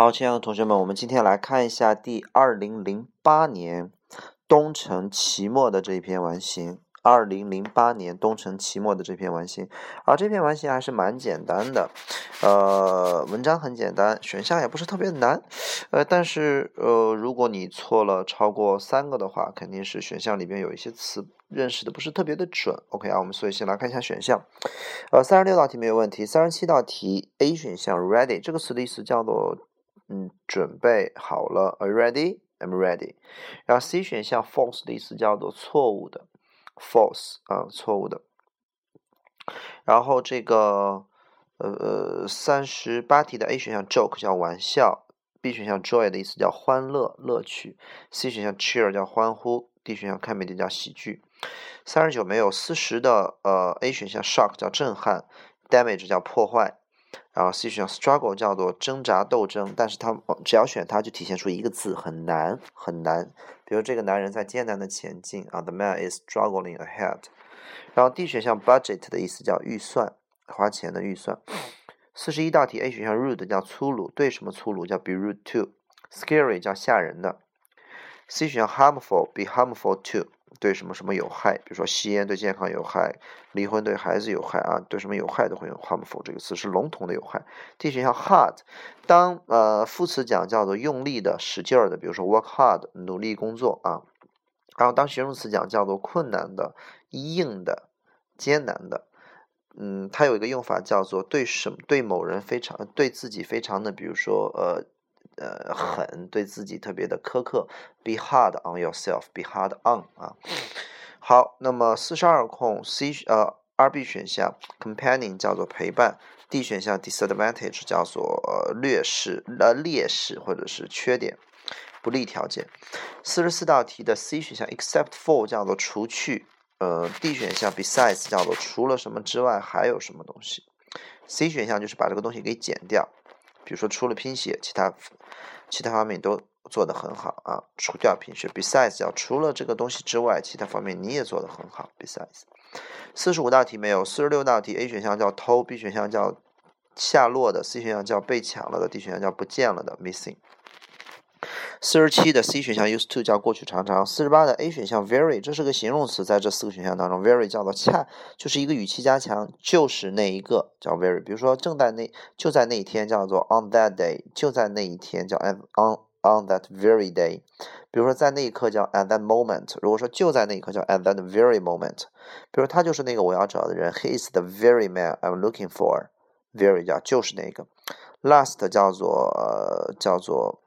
好，亲爱的同学们，我们今天来看一下第二零零八年东城期末的这一篇完形。二零零八年东城期末的这篇完形，啊，这篇完形还是蛮简单的，呃，文章很简单，选项也不是特别难，呃，但是呃，如果你错了超过三个的话，肯定是选项里边有一些词认识的不是特别的准。OK 啊，我们所以先来看一下选项，呃，三十六道题没有问题，三十七道题 A 选项 ready 这个词的意思叫做。嗯，准备好了，Are you ready? I'm ready. 然后 C 选项 false 的意思叫做错误的，false 啊，错误的。然后这个呃三十八题的 A 选项 joke 叫玩笑，B 选项 joy 的意思叫欢乐、乐趣，C 选项 cheer 叫欢呼，D 选项 comedy 叫喜剧。三十九没有，四十的呃 A 选项 shock 叫震撼，damage 叫破坏。然后 C 选项 struggle 叫做挣扎斗争，但是它只要选它就体现出一个字很难很难，比如这个男人在艰难的前进啊，the man is struggling ahead。然后 D 选项 budget 的意思叫预算，花钱的预算。四十一道题 A 选项 rude 叫粗鲁，对什么粗鲁叫 be rude to。scary 叫吓人的。C 选项 harmful be harmful to。对什么什么有害，比如说吸烟对健康有害，离婚对孩子有害啊，对什么有害都会用 harmful 这个词，是笼统的有害。D 选项 hard，当呃副词讲叫做用力的、使劲儿的，比如说 work hard 努力工作啊。然后当形容词讲叫做困难的、硬的、艰难的，嗯，它有一个用法叫做对什么对某人非常对自己非常的，比如说呃。呃，狠，对自己特别的苛刻，be hard on yourself，be hard on 啊。好，那么四十二空 C 呃二 B 选项 companion 叫做陪伴，D 选项 disadvantage 叫做劣势呃劣势或者是缺点不利条件。四十四道题的 C 选项 except for 叫做除去，呃 D 选项 besides 叫做除了什么之外还有什么东西。C 选项就是把这个东西给减掉。比如说，除了拼写，其他其他方面都做得很好啊。除掉拼写，besides 叫除了这个东西之外，其他方面你也做得很好。besides，四十五道题没有，四十六道题 A 选项叫偷，B 选项叫下落的，C 选项叫被抢了的，D 选项叫不见了的，missing。四十七的 C 选项 used to 叫过去常常，四十八的 A 选项 very 这是个形容词，在这四个选项当中，very 叫做恰，就是一个语气加强，就是那一个叫 very。比如说正在那就在那一天叫做 on that day，就在那一天叫 on on that very day。比如说在那一刻叫 at that moment。如果说就在那一刻叫 at that very moment。比如他就是那个我要找的人，he is the very man I'm looking for。very 叫就是那个，last 叫做呃叫做。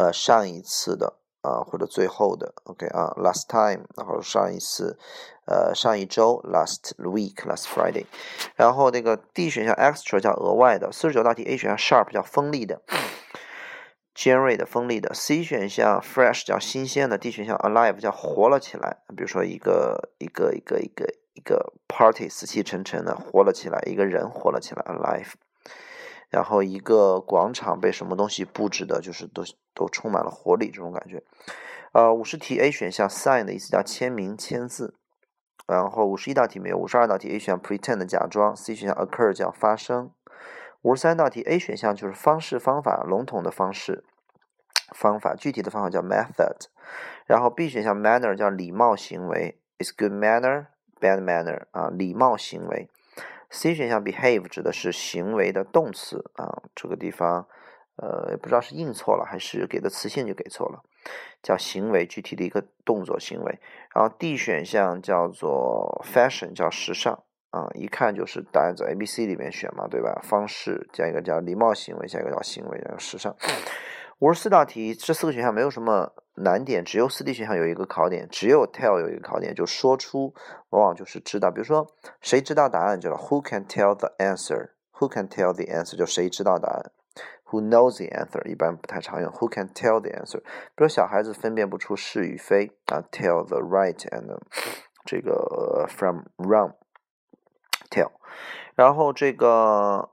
呃，上一次的啊，或者最后的，OK 啊，last time，然后上一次，呃，上一周，last week，last Friday，然后那个 D 选项 extra 叫额外的，四十九道题 A 选项 sharp 叫锋利的，尖锐的，锋利的，C 选项 fresh 叫新鲜的，D 选项 alive 叫活了起来，比如说一个一个一个一个一个 party 死气沉沉的活了起来，一个人活了起来，alive。然后一个广场被什么东西布置的，就是都都充满了活力，这种感觉。呃，五十题 A 选项 sign 的意思叫签名、签字。然后五十一道题没有，五十二道题 A 选项 pretend 假装，C 选项 occur 叫发生。五十三道题 A 选项就是方式、方法，笼统的方式、方法，具体的方法叫 method。然后 B 选项 manner 叫礼貌行为，is good manner bad manner 啊，礼貌行为。C 选项 behave 指的是行为的动词啊，这个地方呃不知道是印错了还是给的词性就给错了，叫行为具体的一个动作行为。然后 D 选项叫做 fashion 叫时尚啊，一看就是答案在 A、B、C 里面选嘛，对吧？方式加一个叫礼貌行为，加一个叫行为，叫时尚。五十四道题，这四个选项没有什么难点，只有四 D 选项有一个考点，只有 tell 有一个考点，就说出，往往就是知道。比如说，谁知道答案？叫 Who can tell the answer？Who can tell the answer？就谁知道答案？Who knows the answer？一般不太常用。Who can tell the answer？比如小孩子分辨不出是与非啊，tell the right and 这个 from wrong，tell。然后这个。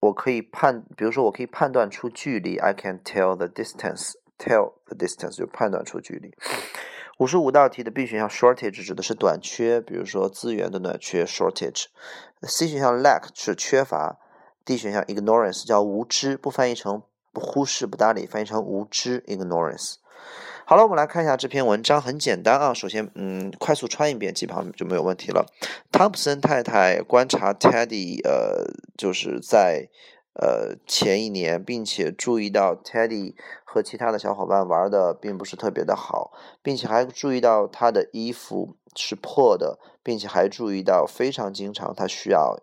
我可以判，比如说，我可以判断出距离，I can tell the distance tell the distance 就判断出距离。五十五道题的 B 选项 shortage 指的是短缺，比如说资源的短缺 shortage。C 选项 lack 是缺乏，D 选项 ignorance 叫无知，不翻译成不。忽视、不搭理，翻译成无知 （ignorance）。好了，我们来看一下这篇文章，很简单啊。首先，嗯，快速穿一遍，基本上就没有问题了。汤普森太太观察 Teddy，呃，就是在呃前一年，并且注意到 Teddy 和其他的小伙伴玩的并不是特别的好，并且还注意到他的衣服是破的，并且还注意到非常经常他需要。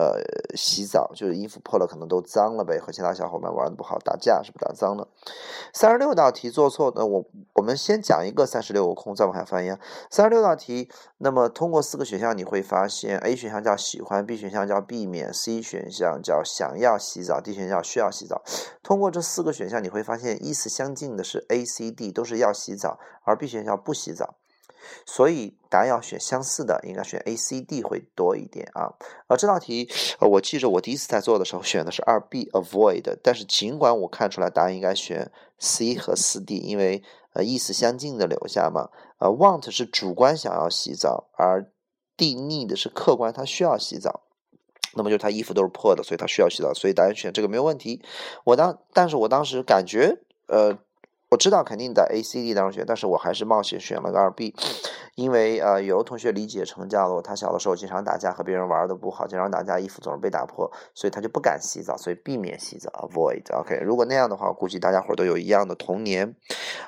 呃，洗澡就是衣服破了，可能都脏了呗。和其他小伙伴玩的不好，打架是不是打脏了？三十六道题做错的，我我们先讲一个三十六个空，再往下翻页。三十六道题，那么通过四个选项你会发现，A 选项叫喜欢，B 选项叫避免，C 选项叫想要洗澡，D 选项需要洗澡。通过这四个选项你会发现，意思相近的是 A、C、D 都是要洗澡，而 B 选项不洗澡。所以答案要选相似的，应该选 A、C、D 会多一点啊。而这道题，呃，我记着我第一次在做的时候选的是二 B avoid，但是尽管我看出来答案应该选 C 和四 D，因为呃意思相近的留下嘛。呃，want 是主观想要洗澡，而 D need 是客观他需要洗澡。那么就是他衣服都是破的，所以他需要洗澡，所以答案选这个没有问题。我当，但是我当时感觉，呃。我知道肯定在 A、C、D 当中选，但是我还是冒险选了个二 B，因为呃有的同学理解成叫做他小的时候经常打架，和别人玩的不好，经常打架，衣服总是被打破，所以他就不敢洗澡，所以避免洗澡，avoid。OK，如果那样的话，估计大家伙都有一样的童年，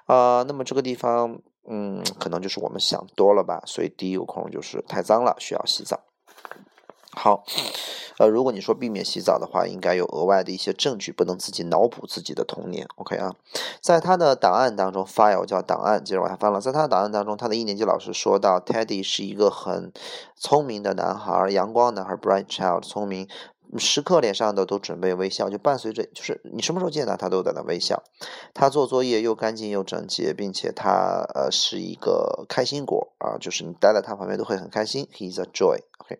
啊，那么这个地方，嗯，可能就是我们想多了吧，所以第一个空就是太脏了，需要洗澡。好，呃，如果你说避免洗澡的话，应该有额外的一些证据，不能自己脑补自己的童年。OK 啊，在他的档案当中，file 叫档案，接着往下翻了。在他的档案当中，他的一年级老师说到，Teddy 是一个很聪明的男孩，阳光男孩，bright child，聪明，时刻脸上的都准备微笑，就伴随着，就是你什么时候见他，他都在那微笑。他做作业又干净又整洁，并且他呃是一个开心果啊，就是你待在他旁边都会很开心。He's a joy。OK。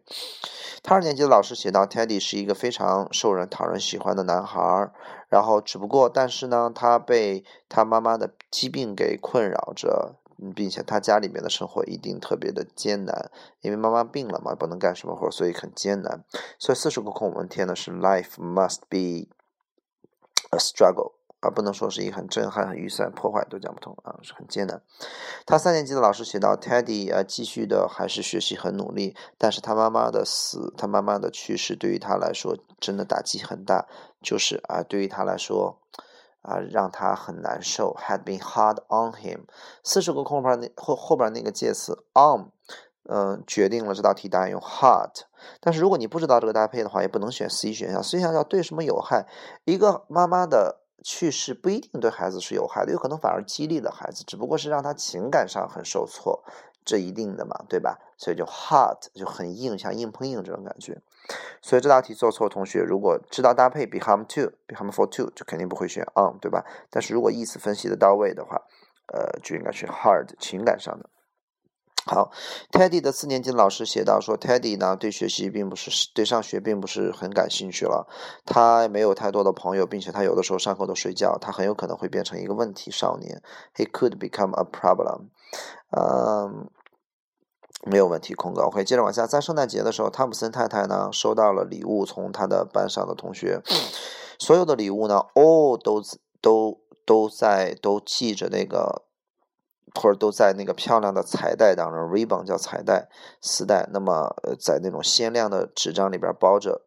他二年级的老师写到，Teddy 是一个非常受人讨人喜欢的男孩，然后只不过，但是呢，他被他妈妈的疾病给困扰着，并且他家里面的生活一定特别的艰难，因为妈妈病了嘛，不能干什么活，所以很艰难。所以四十个空我们填的是 Life must be a struggle。而不能说是一个很震撼、很预算破坏都讲不通啊，是很艰难。他三年级的老师写到，Teddy 啊，继续的还是学习很努力，但是他妈妈的死，他妈妈的去世对于他来说真的打击很大，就是啊，对于他来说啊，让他很难受，had been hard on him。四十个空白那后后边那个介词 on，嗯，决定了这道题答案用 hard。但是如果你不知道这个搭配的话，也不能选 C 选项。C 选项叫对什么有害？一个妈妈的。去世不一定对孩子是有害的，有可能反而激励了孩子，只不过是让他情感上很受挫，这一定的嘛，对吧？所以就 hard 就很硬，像硬碰硬这种感觉。所以这道题做错的，同学如果知道搭配 become to，become for to，就肯定不会选 on，对吧？但是如果意思分析的到位的话，呃，就应该是 hard 情感上的。好，Teddy 的四年级老师写到说，Teddy 呢对学习并不是对上学并不是很感兴趣了，他没有太多的朋友，并且他有的时候上课都睡觉，他很有可能会变成一个问题少年。He could become a problem。嗯，没有问题，空格。OK，接着往下，在圣诞节的时候，汤普森太太呢收到了礼物，从他的班上的同学，所有的礼物呢，all 都都都在都系着那个。或者都在那个漂亮的彩带当中，ribbon 叫彩带丝带。那么，呃，在那种鲜亮的纸张里边包着，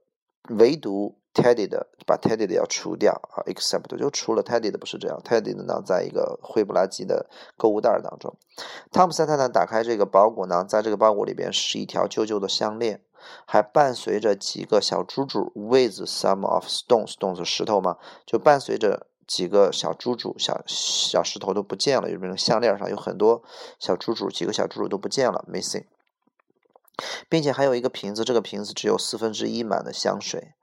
唯独 Teddy 的，把 Teddy 的要除掉啊，except 就除了 Teddy 的不是这样，Teddy 的呢，在一个灰不拉几的购物袋当中。汤姆森太太打开这个包裹呢，在这个包裹里边是一条旧旧的项链，还伴随着几个小珠珠，with some of stones，stones 石头嘛，就伴随着。几个小珠珠、小小石头都不见了，就变成项链上有很多小珠珠，几个小珠珠都不见了，missing，并且还有一个瓶子，这个瓶子只有四分之一满的香水。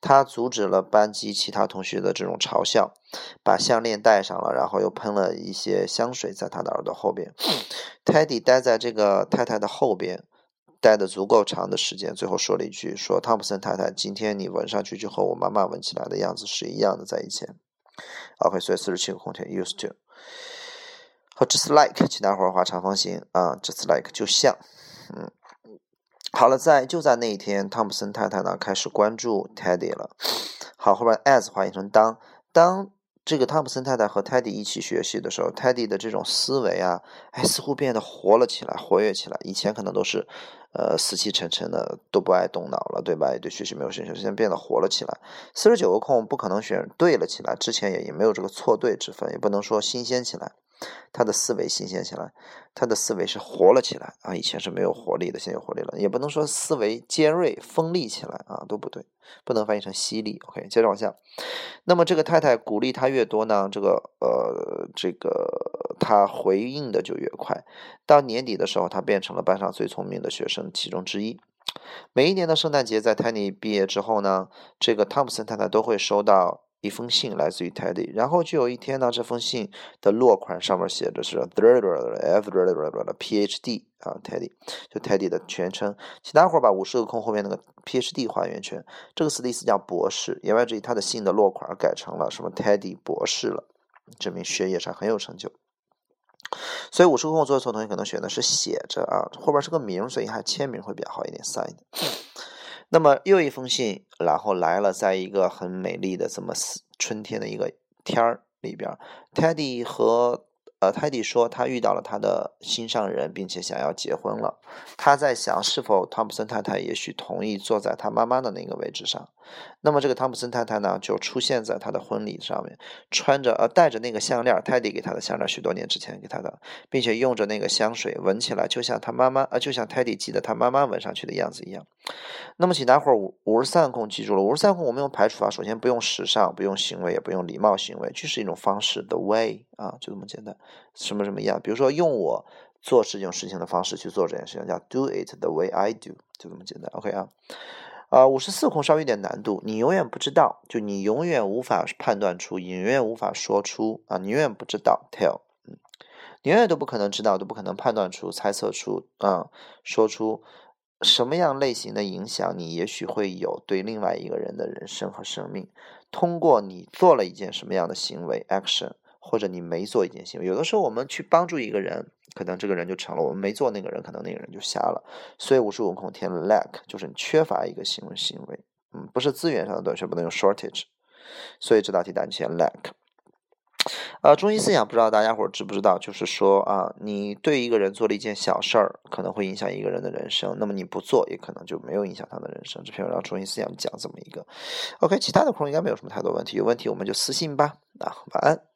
他阻止了班级其他同学的这种嘲笑，把项链戴上了，然后又喷了一些香水在他的耳朵后边。Teddy 待在这个太太的后边，待的足够长的时间，最后说了一句：“说汤普森太太，今天你闻上去就和我妈妈闻起来的样子是一样的，在以前。” OK，所以四十七个空填 used to 和 just like，请大伙画长方形啊，just like 就像，嗯，好了，在就在那一天，汤普森太太呢开始关注 Teddy 了。好，后边 as 换译成当当这个汤普森太太和泰迪一起学习的时候，泰迪的这种思维啊，哎，似乎变得活了起来，活跃起来。以前可能都是，呃，死气沉沉的，都不爱动脑了，对吧？也对学习没有兴趣，现在变得活了起来。四十九个空不可能选对了起来，之前也也没有这个错对之分，也不能说新鲜起来。他的思维新鲜起来，他的思维是活了起来啊！以前是没有活力的，现在有活力了。也不能说思维尖锐锋利起来啊，都不对，不能翻译成犀利。OK，接着往下。那么这个太太鼓励他越多呢，这个呃，这个他回应的就越快。到年底的时候，他变成了班上最聪明的学生其中之一。每一年的圣诞节，在 Tiny 毕业之后呢，这个汤普森太太都会收到。一封信来自于 Teddy，然后就有一天呢，这封信的落款上面写着是 PhD 啊，Teddy 就 Teddy 的全称。请大伙儿把五十个空后面那个 PhD 画圆圈，这个词的意思叫博士。言外之意，他的信的落款改成了什么 Teddy 博士了，证明学业上很有成就。所以五十个空作错同学可能选的是写着啊，后边是个名，所以还签名会比较好一点，sign。那么又一封信，然后来了，在一个很美丽的这么春天的一个天儿里边，Teddy 和。呃，Teddy 说他遇到了他的心上人，并且想要结婚了。他在想，是否汤普森太太也许同意坐在他妈妈的那个位置上。那么这个汤普森太太呢，就出现在他的婚礼上面，穿着呃戴着那个项链，泰迪给他的项链，许多年之前给他的，并且用着那个香水，闻起来就像他妈妈呃，就像泰迪记得他妈妈闻上去的样子一样。那么请大伙儿五五十三空记住了，五十三空我们用排除法，首先不用时尚，不用行为，也不用礼貌行为，就是一种方式，the way 啊，就这么简单。什么什么样？比如说，用我做这件事情的方式去做这件事情，叫 do it the way I do，就这么简单。OK 啊，啊，五十四空稍微有点难度，你永远不知道，就你永远无法判断出，你永远无法说出啊，你永远不知道 tell，嗯，你永远都不可能知道，都不可能判断出、猜测出啊，说出什么样类型的影响，你也许会有对另外一个人的人生和生命，通过你做了一件什么样的行为 action。或者你没做一件行为，有的时候我们去帮助一个人，可能这个人就成了；我们没做那个人，可能那个人就瞎了。所以五十五空填 lack 就是你缺乏一个行为行为，嗯，不是资源上的短缺，不能用 shortage。所以这道题答案填 lack。呃，中心思想不知道大家伙知不知道，就是说啊，你对一个人做了一件小事儿，可能会影响一个人的人生；那么你不做，也可能就没有影响他的人生。这篇文章中心思想讲这么一个。OK，其他的空应该没有什么太多问题，有问题我们就私信吧。啊，晚安。